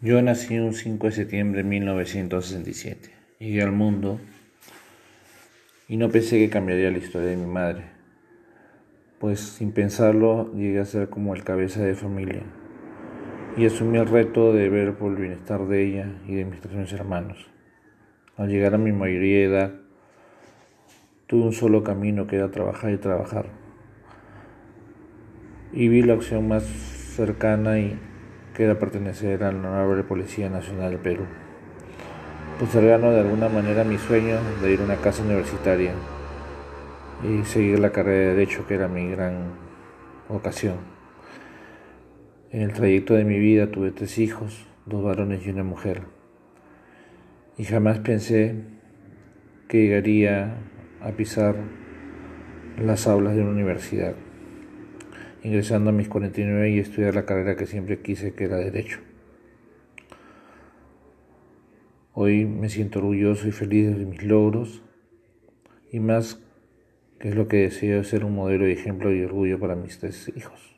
Yo nací un 5 de septiembre de 1967. Llegué al mundo y no pensé que cambiaría la historia de mi madre, pues sin pensarlo llegué a ser como el cabeza de familia y asumí el reto de ver por el bienestar de ella y de mis tres hermanos. Al llegar a mi mayoría de edad, tuve un solo camino que era trabajar y trabajar. Y vi la opción más cercana y que era pertenecer a la Honorable Policía Nacional del Perú. Postergando de alguna manera mi sueño de ir a una casa universitaria y seguir la carrera de Derecho, que era mi gran vocación. En el trayecto de mi vida tuve tres hijos, dos varones y una mujer. Y jamás pensé que llegaría a pisar las aulas de una universidad ingresando a mis 49 y estudiar la carrera que siempre quise, que era Derecho. Hoy me siento orgulloso y feliz de mis logros y más que es lo que deseo ser un modelo de ejemplo y orgullo para mis tres hijos.